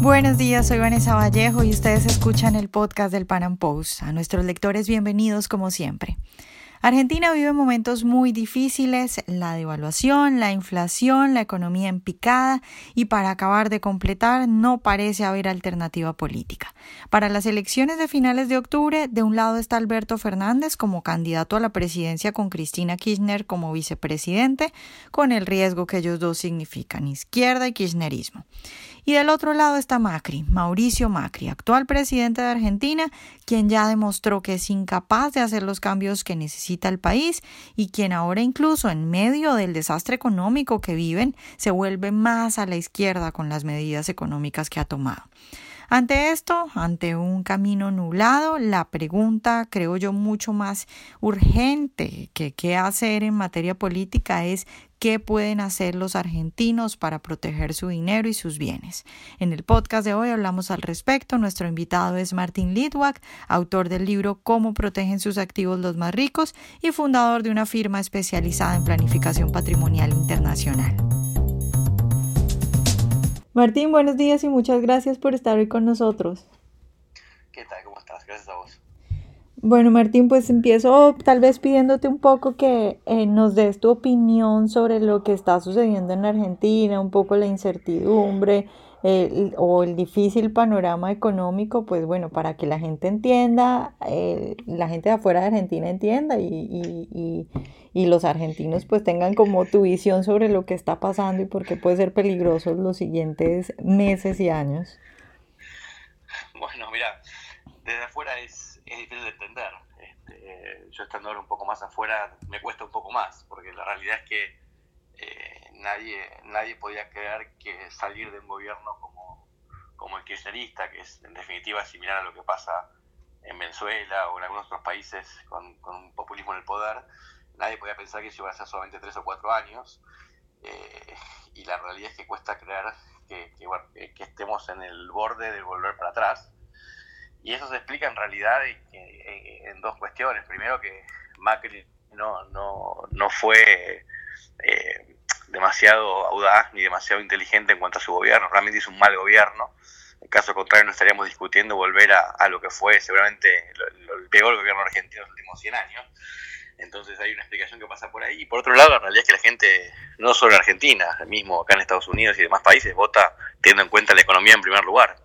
Buenos días, soy Vanessa Vallejo y ustedes escuchan el podcast del Pan Am Post. A nuestros lectores, bienvenidos como siempre. Argentina vive momentos muy difíciles, la devaluación, la inflación, la economía en picada y para acabar de completar no parece haber alternativa política. Para las elecciones de finales de octubre, de un lado está Alberto Fernández como candidato a la presidencia con Cristina Kirchner como vicepresidente, con el riesgo que ellos dos significan, izquierda y kirchnerismo. Y del otro lado está Macri, Mauricio Macri, actual presidente de Argentina, quien ya demostró que es incapaz de hacer los cambios que necesita el país y quien ahora incluso en medio del desastre económico que viven se vuelve más a la izquierda con las medidas económicas que ha tomado. Ante esto, ante un camino nublado, la pregunta, creo yo, mucho más urgente que qué hacer en materia política es qué pueden hacer los argentinos para proteger su dinero y sus bienes. En el podcast de hoy hablamos al respecto. Nuestro invitado es Martín Litwak, autor del libro Cómo protegen sus activos los más ricos y fundador de una firma especializada en planificación patrimonial internacional. Martín, buenos días y muchas gracias por estar hoy con nosotros. ¿Qué tal? ¿Cómo estás? Gracias a vos. Bueno, Martín, pues empiezo tal vez pidiéndote un poco que eh, nos des tu opinión sobre lo que está sucediendo en Argentina, un poco la incertidumbre o el difícil panorama económico, pues bueno, para que la gente entienda, eh, la gente de afuera de Argentina entienda y, y, y, los argentinos pues tengan como tu visión sobre lo que está pasando y por qué puede ser peligroso los siguientes meses y años. Bueno, mira, desde afuera es, es difícil de entender. Este, yo estando ahora un poco más afuera me cuesta un poco más, porque la realidad es que eh, nadie, nadie podía creer que salir de un gobierno como, como el kirchnerista, que es en definitiva similar a lo que pasa en Venezuela o en algunos otros países con, un populismo en el poder, nadie podía pensar que eso iba a ser solamente tres o cuatro años. Eh, y la realidad es que cuesta creer que, que, estemos en el borde de volver para atrás. Y eso se explica en realidad en, en dos cuestiones. Primero que Macri no, no, no fue eh, demasiado audaz ni demasiado inteligente en cuanto a su gobierno. Realmente hizo un mal gobierno. En caso contrario, no estaríamos discutiendo volver a, lo que fue seguramente el peor gobierno argentino en los últimos 100 años. Entonces hay una explicación que pasa por ahí. Y por otro lado, la realidad es que la gente, no solo en Argentina, mismo acá en Estados Unidos y demás países, vota teniendo en cuenta la economía en primer lugar.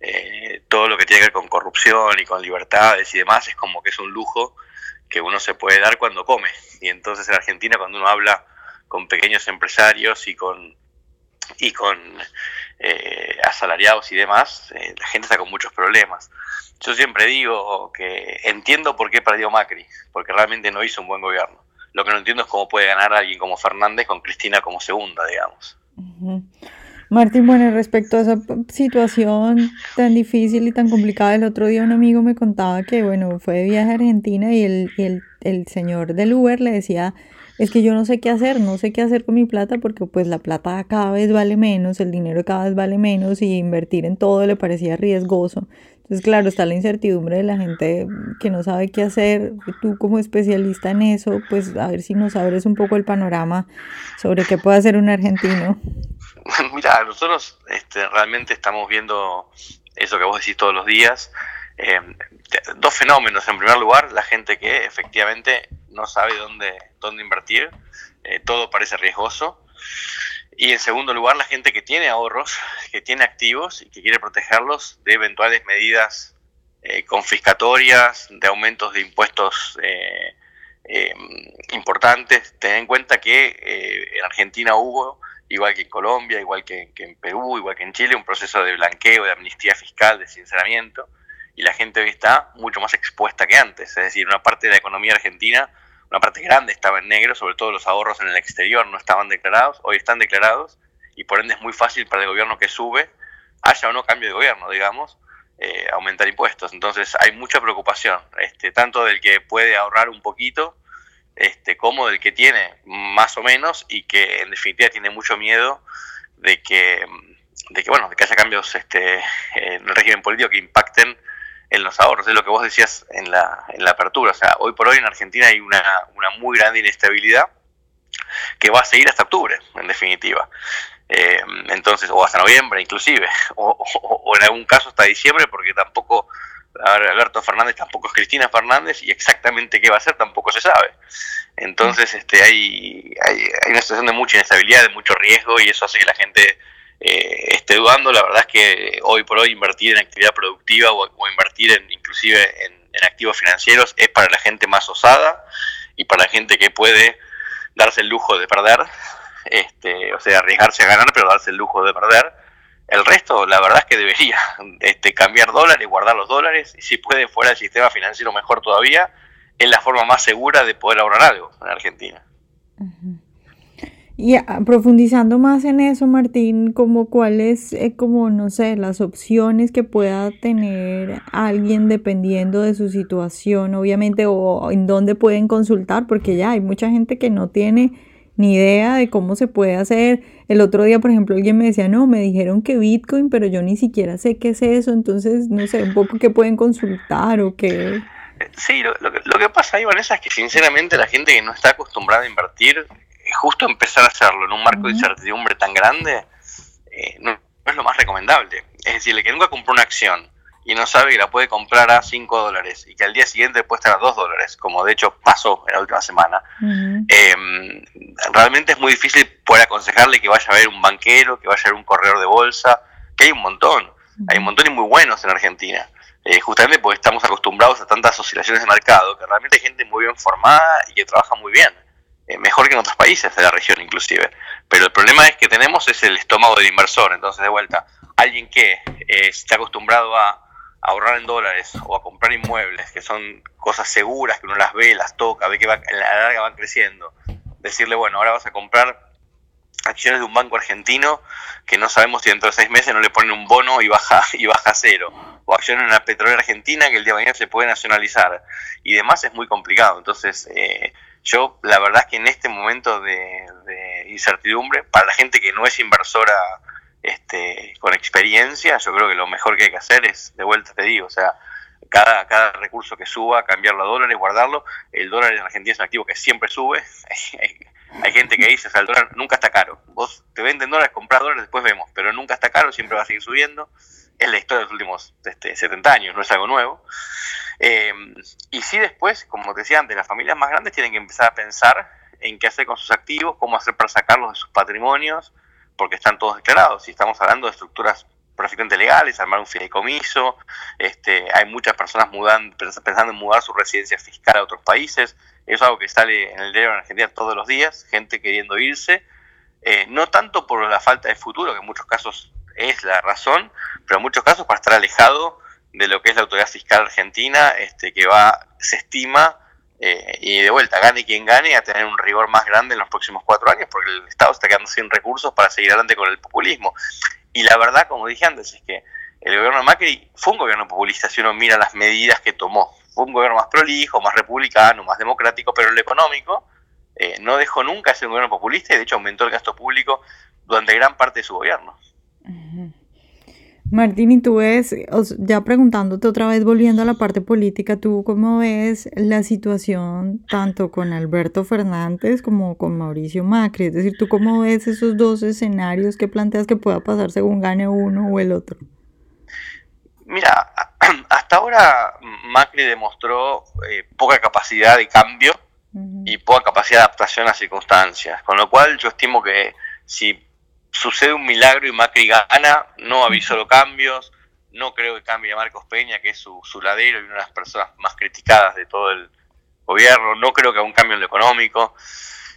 Eh, todo lo que tiene que ver con corrupción y con libertades y demás es como que es un lujo que uno se puede dar cuando come. Y entonces en Argentina cuando uno habla con pequeños empresarios y con y con eh, asalariados y demás, eh, la gente está con muchos problemas. Yo siempre digo que entiendo por qué perdió Macri, porque realmente no hizo un buen gobierno. Lo que no entiendo es cómo puede ganar alguien como Fernández con Cristina como segunda, digamos. Martín, bueno, respecto a esa situación tan difícil y tan complicada, el otro día un amigo me contaba que, bueno, fue de viaje a Argentina y el, el, el señor del Uber le decía, es que yo no sé qué hacer, no sé qué hacer con mi plata porque pues la plata cada vez vale menos, el dinero cada vez vale menos y invertir en todo le parecía riesgoso. Entonces, claro, está la incertidumbre de la gente que no sabe qué hacer. Tú como especialista en eso, pues a ver si nos abres un poco el panorama sobre qué puede hacer un argentino. Mira, nosotros este, realmente estamos viendo eso que vos decís todos los días. Eh, dos fenómenos. En primer lugar, la gente que efectivamente no sabe dónde, dónde invertir, eh, todo parece riesgoso. Y en segundo lugar, la gente que tiene ahorros, que tiene activos y que quiere protegerlos de eventuales medidas eh, confiscatorias, de aumentos de impuestos importantes. Ten en cuenta que en Argentina hubo igual que en Colombia, igual que, en Perú, igual que en Chile, un proceso de blanqueo, de amnistía fiscal, de sinceramiento, y la gente hoy está mucho más expuesta que antes. Es decir, una parte de la economía argentina, una parte grande estaba en negro, sobre todo los ahorros en el exterior no estaban declarados, hoy están declarados, y por ende es muy fácil para el gobierno que sube, haya o no cambio de gobierno, digamos, eh, aumentar impuestos. Entonces hay mucha preocupación, este, tanto del que puede ahorrar un poquito, este, como del que tiene más o menos y que en definitiva tiene mucho miedo de que, de que bueno, de que haya cambios este, en el régimen político que impacten en los ahorros. Es lo que vos decías en la, en la apertura. O sea, hoy por hoy en Argentina hay una, una muy grande inestabilidad que va a seguir hasta octubre, en definitiva. Eh, entonces, o hasta noviembre inclusive, o, en algún caso hasta diciembre, porque tampoco, Alberto Fernández tampoco es Cristina Fernández y exactamente qué va a hacer tampoco se sabe. Entonces, este, hay, hay, una situación de mucha inestabilidad, de mucho riesgo y eso hace que la gente eh, esté dudando. La verdad es que hoy por hoy invertir en actividad productiva o, invertir en, inclusive en, activos financieros es para la gente más osada y para la gente que puede darse el lujo de perder, este, o sea, arriesgarse a ganar, pero darse el lujo de perder. El resto, la verdad es que debería este, cambiar dólares, guardar los dólares, y si puede fuera del sistema financiero mejor todavía, es la forma más segura de poder ahorrar algo en Argentina. Y ah, profundizando más en eso, Martín, como cuáles, eh, como no sé, las opciones que pueda tener alguien dependiendo de su situación, obviamente, o en dónde pueden consultar, porque ya hay mucha gente que no tiene ni idea de cómo se puede hacer. El otro día, por ejemplo, alguien me decía, no, me dijeron que Bitcoin, pero yo ni siquiera sé qué es eso, entonces, no sé, un poco qué pueden consultar o qué. Sí, lo, lo, lo que pasa ahí, Vanessa, es que sinceramente la gente que no está acostumbrada a invertir justo empezar a hacerlo en un marco de incertidumbre tan grande eh, no, es lo más recomendable. Es decir, el que nunca compró una acción y no sabe que la puede comprar a 5 dólares y que al día siguiente puede estar a 2 dólares, como de hecho pasó en la última semana, em, realmente es muy difícil poder aconsejarle que vaya a ver un banquero, que vaya a ver un corredor de bolsa, que hay un montón, hay un montón y muy buenos en Argentina. Eh, justamente porque estamos acostumbrados a tantas oscilaciones de mercado, que realmente hay gente muy bien formada y que trabaja muy bien. Eh, mejor que en otros países de la región inclusive. Pero el problema es que tenemos es el estómago del inversor, entonces de vuelta, alguien que eh, está acostumbrado a, ahorrar en dólares o a comprar inmuebles, que son cosas seguras, que uno las ve, las toca, ve que va, en la larga van creciendo, decirle, bueno, ahora vas a comprar acciones de un banco argentino que no sabemos si dentro de seis meses no le ponen un bono y baja y baja cero o acciones en una petrolera argentina que el día de mañana se puede nacionalizar y demás es muy complicado. Entonces eh, yo, la verdad es que en este momento de, incertidumbre, para la gente que no es inversora este, con experiencia, yo creo que lo mejor que hay que hacer es, de vuelta te digo, o sea, cada, cada recurso que suba, cambiarlo a dólares, guardarlo. El dólar en Argentina es un activo que siempre sube. hay gente que dice, o sea, el dólar nunca está caro. Vos te venden dólares, comprar dólares, después vemos, pero nunca está caro, siempre va a seguir subiendo. Es la historia de los últimos este, 70 años, no es algo nuevo. Eh, y sí después, como te decía antes, las familias más grandes tienen que empezar a pensar en qué hacer con sus activos, cómo hacer para sacarlos de sus patrimonios, porque están todos declarados. Si estamos hablando de estructuras perfectamente legales, armar un fideicomiso, este, hay muchas personas mudando, pensando en mudar su residencia fiscal a otros países, es algo que sale en el diario en Argentina todos los días, gente queriendo irse, eh, no tanto por la falta de futuro, que en muchos casos es la razón, pero en muchos casos para estar alejado de lo que es la autoridad fiscal argentina, este, que va, se estima, eh, y de vuelta, gane quien gane, a tener un rigor más grande en los próximos cuatro años, porque el Estado está quedando sin recursos para seguir adelante con el populismo. Y la verdad, como dije antes, es que el gobierno de Macri fue un gobierno populista, si uno mira las medidas que tomó. Fue un gobierno más prolijo, más republicano, más democrático, pero el económico eh, no dejó nunca ser un gobierno populista y de hecho aumentó el gasto público durante gran parte de su gobierno. Martín, y tú ves, ya preguntándote otra vez, volviendo a la parte política, ¿tú cómo ves la situación tanto con Alberto Fernández como con Mauricio Macri? Es decir, ¿tú cómo ves esos dos escenarios que planteas que pueda pasar según gane uno o el otro? Mira, hasta ahora Macri demostró eh, poca capacidad de cambio y poca capacidad de adaptación a circunstancias, con lo cual yo estimo que si sucede un milagro y Macri gana, no avisó los cambios, no creo que cambie a Marcos Peña, que es su, ladero y una de las personas más criticadas de todo el gobierno, no creo que haga un cambio en lo económico.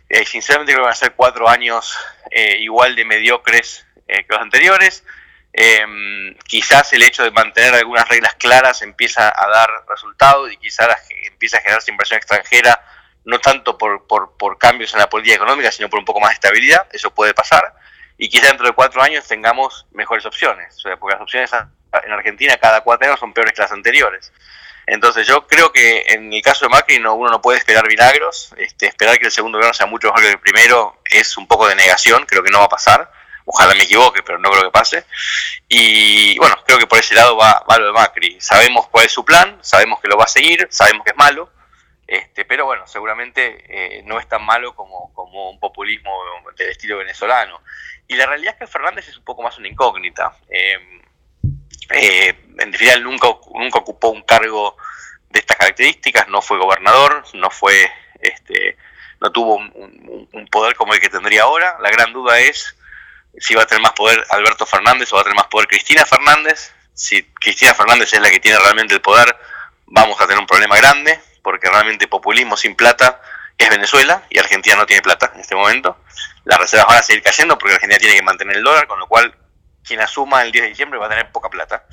Eh, sinceramente creo que van a ser cuatro años eh, igual de mediocres eh, que los anteriores. Em, quizás el hecho de mantener algunas reglas claras empieza a dar resultados y quizás empieza a generarse inversión extranjera, no tanto por, por, por cambios en la política económica, sino por un poco más de estabilidad, eso puede pasar y quizá dentro de cuatro años tengamos mejores opciones, o sea, porque las opciones en Argentina cada cuatro años son peores que las anteriores. Entonces yo creo que en el caso de Macri no, uno no puede esperar milagros, este, esperar que el segundo gobierno sea mucho mejor que el primero es un poco de negación, creo que no va a pasar, ojalá me equivoque, pero no creo que pase. Y bueno, creo que por ese lado va, va lo de Macri. Sabemos cuál es su plan, sabemos que lo va a seguir, sabemos que es malo, Este, pero bueno, seguramente eh, no es tan malo como, como, un populismo del estilo venezolano. Y la realidad es que Fernández es un poco más una incógnita. Em, eh, en definitiva, nunca, nunca ocupó un cargo de estas características, no fue gobernador, no fue, este, no tuvo un, poder como el que tendría ahora. La gran duda es si va a tener más poder Alberto Fernández o va a tener más poder Cristina Fernández. Si Cristina Fernández es la que tiene realmente el poder, vamos a tener un problema grande porque realmente populismo sin plata es Venezuela y Argentina no tiene plata en este momento. Las reservas van a seguir cayendo porque Argentina tiene que mantener el dólar, con lo cual quien asuma el 10 de diciembre va a tener poca plata.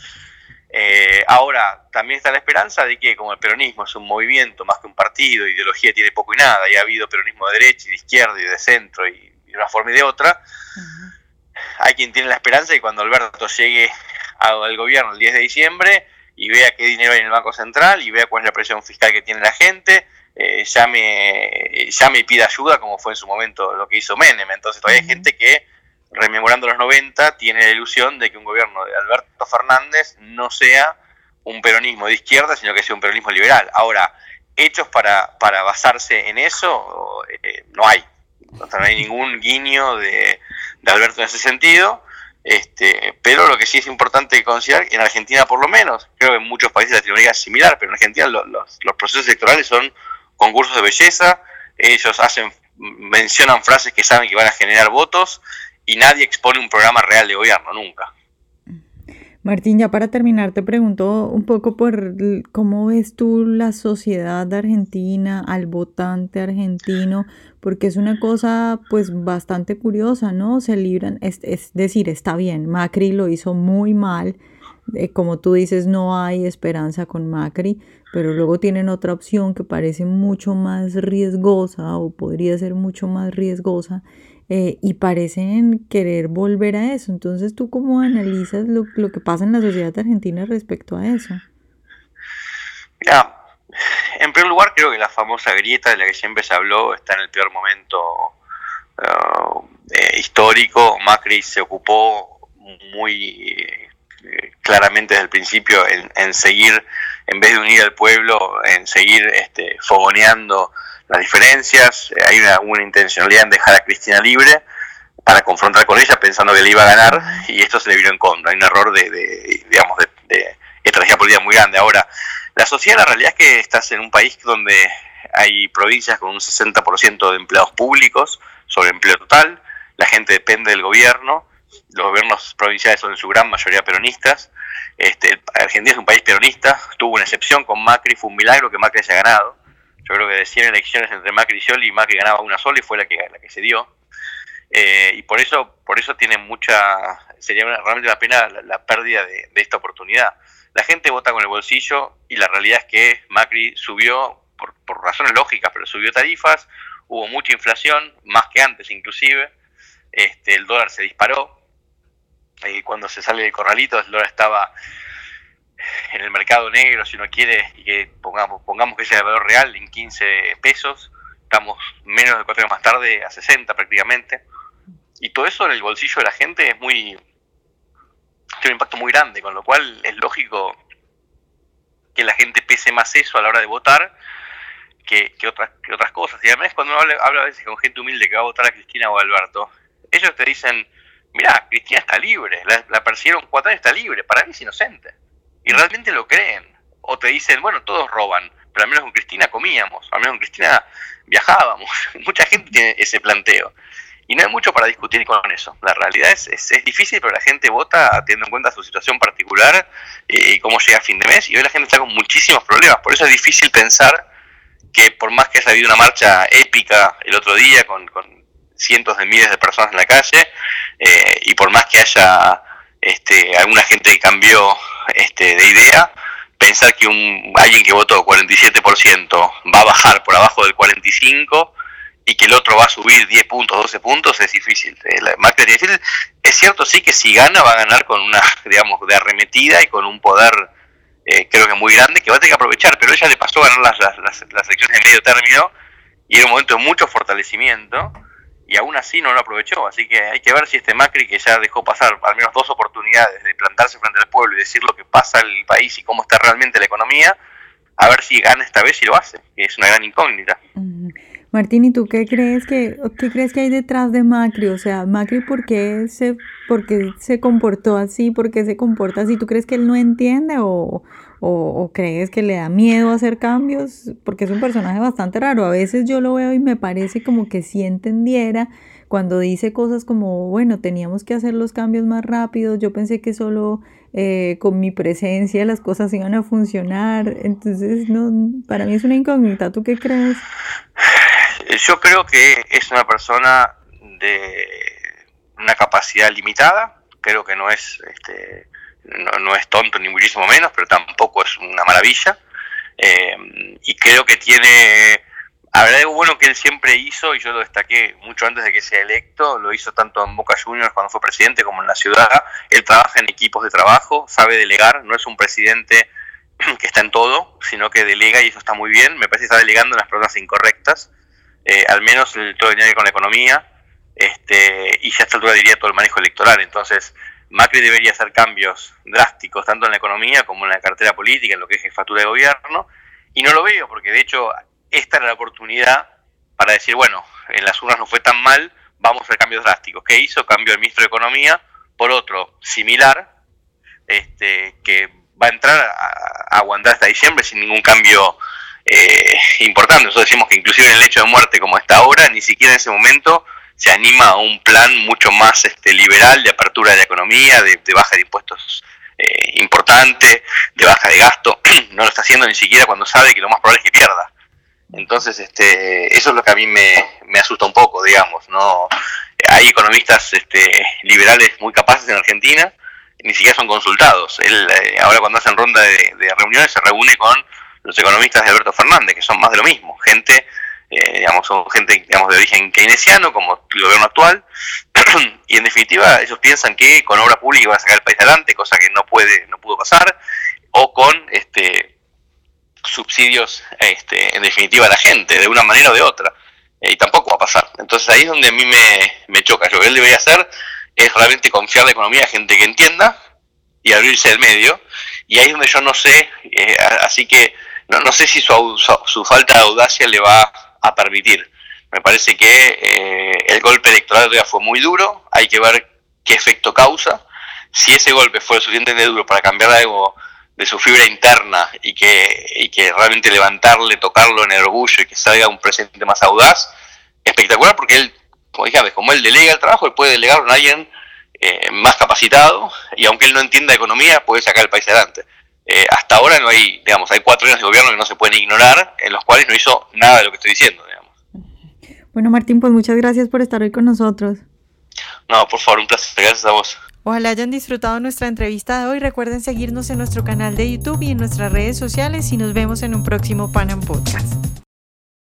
Eh, ahora, también está la esperanza de que como el peronismo es un movimiento más que un partido, ideología tiene poco y nada, y ha habido peronismo de derecha y de izquierda y de centro y de una forma y de otra, hay quien tiene la esperanza de que cuando Alberto llegue al gobierno el 10 de diciembre, y vea qué dinero hay en el Banco Central y vea cuál es la presión fiscal que tiene la gente, eh, llame, llame y pida ayuda como fue en su momento lo que hizo Menem. Entonces todavía hay gente que, rememorando los 90, tiene la ilusión de que un gobierno de Alberto Fernández no sea un peronismo de izquierda, sino que sea un peronismo liberal. Ahora, hechos para, para basarse en eso eh, no hay. no hay ningún guiño de, de Alberto en ese sentido. Este, pero lo que sí es importante considerar, en Argentina por lo menos, creo que en muchos países de Latinoamérica es similar, pero en Argentina los, los, procesos electorales son concursos de belleza, ellos hacen, mencionan frases que saben que van a generar votos y nadie expone un programa real de gobierno, nunca. Martín, ya para terminar, te pregunto un poco por cómo ves tú la sociedad argentina, al votante argentino, porque es una cosa pues bastante curiosa, ¿no? Se libran, es, decir, está bien, Macri lo hizo muy mal, eh, como tú dices, no hay esperanza con Macri, pero luego tienen otra opción que parece mucho más riesgosa o podría ser mucho más riesgosa eh, y parecen querer volver a eso. Entonces, ¿tú cómo analizas lo, lo, que pasa en la sociedad argentina respecto a eso? Mira, en primer lugar, creo que la famosa grieta de la que siempre se habló está en el peor momento uh, eh, histórico. Macri se ocupó muy eh, claramente desde el principio en, en, seguir, en vez de unir al pueblo, en seguir este, fogoneando las diferencias, eh, hay una, intencionalidad en dejar a Cristina libre para confrontar con ella pensando que le iba a ganar y esto se le vino en contra. Hay un error de, de digamos, de, de, estrategia política muy grande. Ahora, la sociedad, la realidad es que estás en un país donde hay provincias con un 60% de empleados públicos sobre empleo total, la gente depende del gobierno, los gobiernos provinciales son en su gran mayoría peronistas, este, Argentina es un país peronista, tuvo una excepción con Macri, fue un milagro que Macri haya ganado, yo creo que de 100 elecciones entre Macri y Scioli, Macri ganaba una sola y fue la que, la que se dio. Eh, y por eso, por eso tiene mucha, sería realmente la pena la, pérdida de, esta oportunidad. La gente vota con el bolsillo y la realidad es que Macri subió, por, por razones lógicas, pero subió tarifas, hubo mucha inflación, más que antes inclusive, este, el dólar se disparó, y cuando se sale del corralito dólar estaba en el mercado negro, si uno quiere, y que pongamos, pongamos que sea el valor real en 15 pesos, estamos menos de cuatro años más tarde a 60 prácticamente. Y todo eso en el bolsillo de la gente es muy. tiene un impacto muy grande, con lo cual es lógico que la gente pese más eso a la hora de votar que, que, otras, que otras cosas. Y además, cuando uno habla, habla, a veces con gente humilde que va a votar a Cristina o a Alberto, ellos te dicen: Mira, Cristina está libre, la, la persiguieron cuatro años, está libre, para mí es inocente y realmente lo creen. O te dicen, bueno, todos roban, pero al menos con Cristina comíamos, al menos con Cristina viajábamos. Mucha gente tiene ese planteo. Y no hay mucho para discutir con eso. La realidad es, es, difícil, pero la gente vota teniendo en cuenta su situación particular eh, y cómo llega a fin de mes. Y hoy la gente está con muchísimos problemas. Por eso es difícil pensar que por más que haya habido una marcha épica el otro día con, con cientos de miles de personas en la calle, eh, y por más que haya este, alguna gente que cambió este, de idea, pensar que un, alguien que votó 47% va a bajar por abajo del 45% y que el otro va a subir 10 puntos, 12 puntos, es difícil. Eh, es difícil. Es cierto, sí, que si gana, va a ganar con una, digamos, de arremetida y con un poder, eh, creo que muy grande, que va a tener que aprovechar, pero ella le pasó a ganar las, las, las elecciones de medio término y era un momento de mucho fortalecimiento y aún así no lo aprovechó. Así que hay que ver si este Macri, que ya dejó pasar al menos dos oportunidades de plantarse frente al pueblo y decir lo que pasa el país y cómo está realmente la economía, a ver si gana esta vez y lo hace. Es una gran incógnita. Martín, ¿y tú qué crees que qué crees que hay detrás de Macri? O sea, Macri, ¿por qué se, por se comportó así? ¿Por qué se comporta así? ¿Tú crees que él no entiende o, o, crees que le da miedo hacer cambios? Porque es un personaje bastante raro. A veces yo lo veo y me parece como que sí entendiera cuando dice cosas como, bueno, teníamos que hacer los cambios más rápidos. Yo pensé que solo eh, con mi presencia las cosas iban a funcionar. Entonces, no, para mí es una incógnita. ¿Tú qué crees? Yo creo que es una persona de una capacidad limitada, creo que no es, este, no, es tonto ni muchísimo menos, pero tampoco es una maravilla. Eh, y creo que tiene, ver, algo bueno que él siempre hizo, y yo lo destaqué mucho antes de que sea electo, lo hizo tanto en Boca Juniors cuando fue presidente como en la ciudad. Él trabaja en equipos de trabajo, sabe delegar, no es un presidente que está en todo, sino que delega y eso está muy bien. Me parece que está delegando en las personas incorrectas. Eh, al menos todo el con la economía, este, y ya a esta altura diría todo el manejo electoral. Entonces, Macri debería hacer cambios drásticos, tanto en la economía como en la cartera política, en lo que es jefatura de gobierno, y no lo veo, porque de hecho esta era la oportunidad para decir, bueno, en las urnas no fue tan mal, vamos a hacer cambios drásticos. ¿Qué hizo? Cambio el ministro de Economía por otro similar, este, que va a entrar a aguantar hasta diciembre sin ningún cambio eh, importante. Nosotros decimos que inclusive en el hecho de muerte como está ahora, ni siquiera en ese momento se anima a un plan mucho más este, liberal de apertura de la economía, de, baja de impuestos eh, importante, de baja de gasto. no lo está haciendo ni siquiera cuando sabe que lo más probable es que pierda. Entonces, este, eso es lo que a mí me, asusta un poco, digamos. no Hay economistas este, liberales muy capaces en Argentina, ni siquiera son consultados. Él, eh, ahora cuando hacen ronda de, de reuniones, se reúne con los economistas de Alberto Fernández, que son más de lo mismo, gente, eh, digamos, son gente digamos, de origen keynesiano, como el gobierno actual, y en definitiva ellos piensan que con obra pública va a sacar el país adelante, cosa que no puede, no pudo pasar, o con este subsidios este, en definitiva a la gente, de una manera o de otra, eh, y tampoco va a pasar. Entonces ahí es donde a mí me, me choca. Lo que él debería hacer es realmente confiar la economía a gente que entienda y abrirse el medio, y ahí es donde yo no sé, eh, así que no, no sé si su, su, falta de audacia le va a permitir. Me parece que eh, el golpe electoral fue muy duro, hay que ver qué efecto causa. Si ese golpe fue suficientemente duro para cambiar algo de su fibra interna y que, y que realmente levantarle, tocarlo en el orgullo y que salga un presidente más audaz, espectacular porque él, como dije, como él delega el trabajo, él puede delegarlo a alguien eh, más capacitado y aunque él no entienda economía, puede sacar el país adelante. Eh, hasta ahora no hay, digamos, hay cuatro años de gobierno que no se pueden ignorar, en los cuales no hizo nada de lo que estoy diciendo, digamos. Bueno, Martín, pues muchas gracias por estar hoy con nosotros. No, por favor, un placer. Gracias a vos. Ojalá hayan disfrutado nuestra entrevista de hoy. Recuerden seguirnos en nuestro canal de YouTube y en nuestras redes sociales y nos vemos en un próximo Panam Podcast.